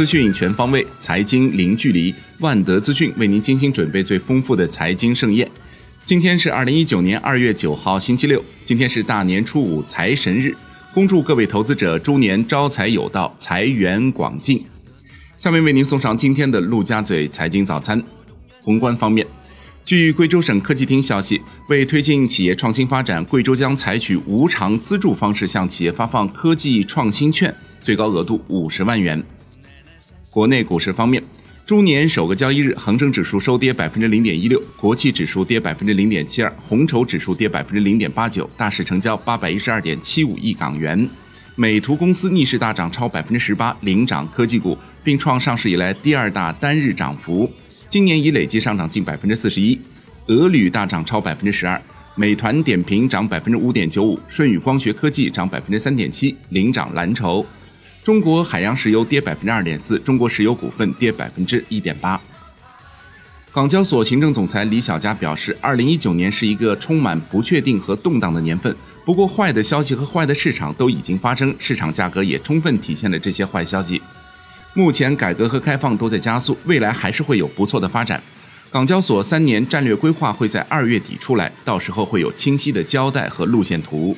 资讯全方位，财经零距离。万德资讯为您精心准备最丰富的财经盛宴。今天是二零一九年二月九号，星期六。今天是大年初五，财神日。恭祝各位投资者猪年招财有道，财源广进。下面为您送上今天的陆家嘴财经早餐。宏观方面。据贵州省科技厅消息，为推进企业创新发展，贵州将采取无偿资助方式向企业发放科技创新券，最高额度五十万元。国内股市方面，猪年首个交易日，恒生指数收跌百分之零点一六，国企指数跌百分之零点七二，红筹指数跌百分之零点八九，大市成交八百一十二点七五亿港元。美图公司逆势大涨超百分之十八，领涨科技股，并创上市以来第二大单日涨幅。今年已累计上涨近百分之四十一，俄铝大涨超百分之十二，美团点评涨百分之五点九五，舜宇光学科技涨百分之三点七，领涨蓝筹。中国海洋石油跌百分之二点四，中国石油股份跌百分之一点八。港交所行政总裁李小加表示，二零一九年是一个充满不确定和动荡的年份，不过坏的消息和坏的市场都已经发生，市场价格也充分体现了这些坏消息。目前改革和开放都在加速，未来还是会有不错的发展。港交所三年战略规划会在二月底出来，到时候会有清晰的交代和路线图。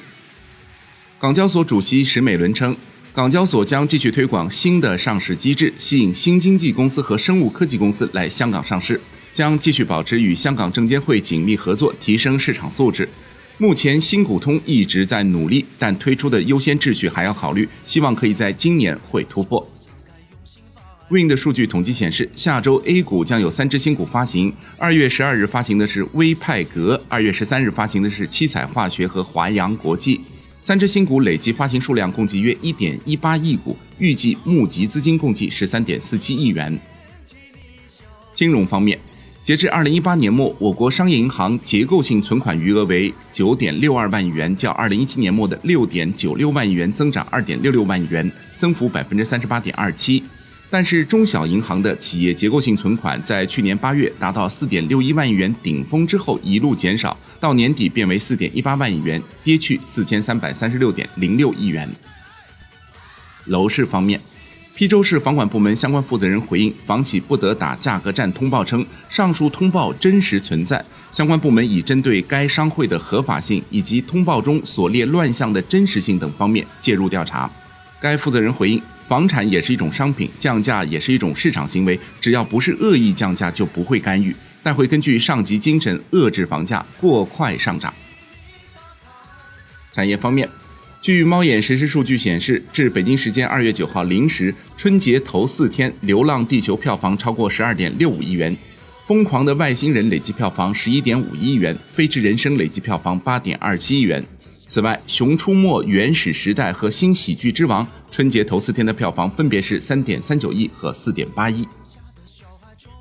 港交所主席石美伦称，港交所将继续推广新的上市机制，吸引新经济公司和生物科技公司来香港上市，将继续保持与香港证监会紧密合作，提升市场素质。目前新股通一直在努力，但推出的优先秩序还要考虑，希望可以在今年会突破。Win 的数据统计显示，下周 A 股将有三只新股发行。二月十二日发行的是微派格，二月十三日发行的是七彩化学和华阳国际。三只新股累计发行数量共计约一点一八亿股，预计募集资金共计十三点四七亿元。金融方面，截至二零一八年末，我国商业银行结构性存款余额为九点六二万亿元，较二零一七年末的六点九六万亿元增长二点六六万亿元，增幅百分之三十八点二七。但是中小银行的企业结构性存款在去年八月达到四点六一万亿元顶峰之后一路减少，到年底变为四点一八万亿元，跌去四千三百三十六点零六亿元。楼市方面，邳州市房管部门相关负责人回应房企不得打价格战通报称，上述通报真实存在，相关部门已针对该商会的合法性以及通报中所列乱象的真实性等方面介入调查。该负责人回应。房产也是一种商品，降价也是一种市场行为。只要不是恶意降价，就不会干预，但会根据上级精神遏制房价过快上涨。产业方面，据猫眼实时数据显示，至北京时间二月九号零时，春节头四天，《流浪地球》票房超过十二点六五亿元，《疯狂的外星人》累计票房十一点五亿元，《飞驰人生》累计票房八点二七亿元。此外，《熊出没》《原始时代》和《新喜剧之王》春节头四天的票房分别是三点三九亿和四点八亿。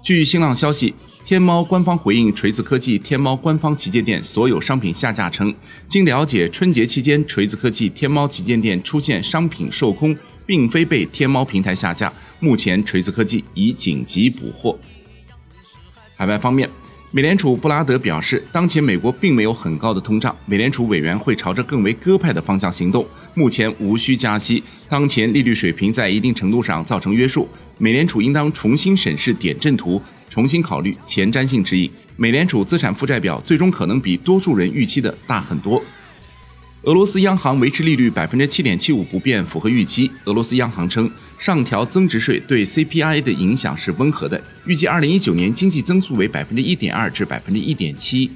据新浪消息，天猫官方回应锤子科技天猫官方旗舰店所有商品下架称，经了解，春节期间锤子科技天猫旗舰店出现商品售空，并非被天猫平台下架，目前锤子科技已紧急补货。海外方面。美联储布拉德表示，当前美国并没有很高的通胀，美联储委员会朝着更为鸽派的方向行动，目前无需加息。当前利率水平在一定程度上造成约束，美联储应当重新审视点阵图，重新考虑前瞻性指引。美联储资产负债表最终可能比多数人预期的大很多。俄罗斯央行维持利率百分之七点七五不变，符合预期。俄罗斯央行称，上调增值税对 CPI 的影响是温和的，预计二零一九年经济增速为百分之一点二至百分之一点七。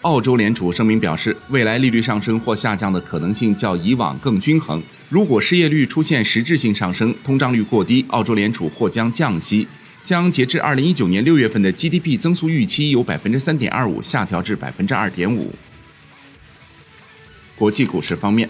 澳洲联储声明表示，未来利率上升或下降的可能性较以往更均衡。如果失业率出现实质性上升，通胀率过低，澳洲联储或将降息，将截至二零一九年六月份的 GDP 增速预期由百分之三点二五下调至百分之二点五。国际股市方面，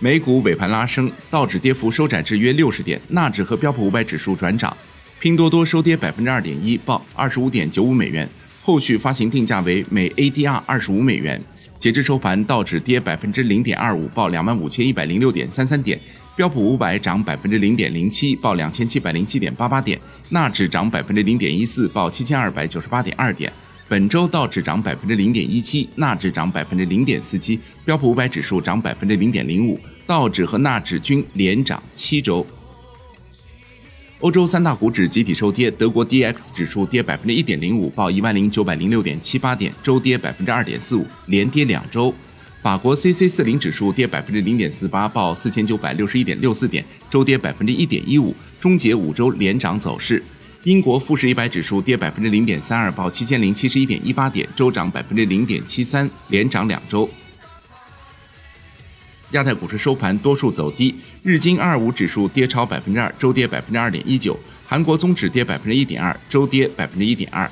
美股尾盘拉升，道指跌幅收窄至约六十点，纳指和标普五百指数转涨，拼多多收跌百分之二点一，报二十五点九五美元，后续发行定价为每 ADR 二十五美元。截至收盘，道指跌百分之零点二五，报两万五千一百零六点三三点，标普五百涨百分之零点零七，报两千七百零七点八八点，纳指涨百分之零点一四，报七千二百九十八点二点。本周道指涨百分之零点一七，纳指涨百分之零点四七，标普五百指数涨百分之零点零五，道指和纳指均连涨七周。欧洲三大股指集体收跌，德国 D X 指数跌百分之一点零五，报一万零九百零六点七八点，周跌百分之二点四五，连跌两周。法国 C C 四零指数跌百分之零点四八，报四千九百六十一点六四点，周跌百分之一点一五，终结五周连涨走势。英国富时一百指数跌百分之零点三二，报七千零七十一点一八点，周涨百分之零点七三，连涨两周。亚太股市收盘多数走低，日经二五指数跌超百分之二，周跌百分之二点一九；韩国综指跌百分之一点二，周跌百分之一点二；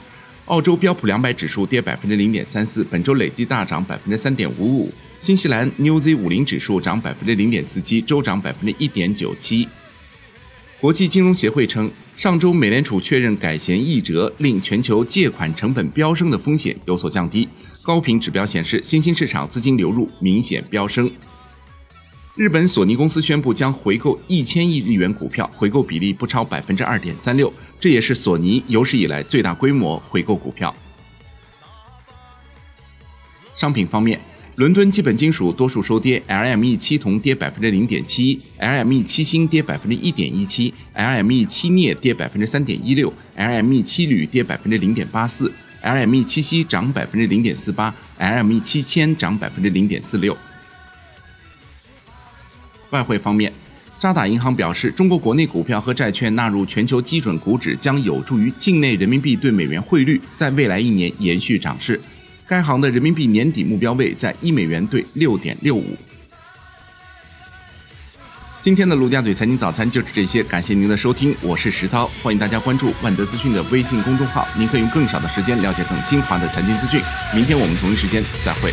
澳洲标普两百指数跌百分之零点三四，本周累计大涨百分之三点五五；新西兰 New Z 五零指数涨百分之零点四七，周涨百分之一点九七。国际金融协会称，上周美联储确认改弦易辙，令全球借款成本飙升的风险有所降低。高频指标显示，新兴市场资金流入明显飙升。日本索尼公司宣布将回购一千亿日元股票，回购比例不超百分之二点三六，这也是索尼有史以来最大规模回购股票。商品方面，伦敦基本金属多数收跌，LME 七铜跌百分之零点七，LME 七锌跌百分之一点一七，LME 七镍跌百分之三点一六，LME 七铝跌百分之零点八四，LME 七锡涨百分之零点四八，LME 七铅涨百分之零点四六。外汇方面，渣打银行表示，中国国内股票和债券纳入全球基准股指将有助于境内人民币对美元汇率在未来一年延续涨势。该行的人民币年底目标位在一美元兑六点六五。今天的陆家嘴财经早餐就是这些，感谢您的收听，我是石涛，欢迎大家关注万德资讯的微信公众号，您可以用更少的时间了解更精华的财经资讯。明天我们同一时间再会。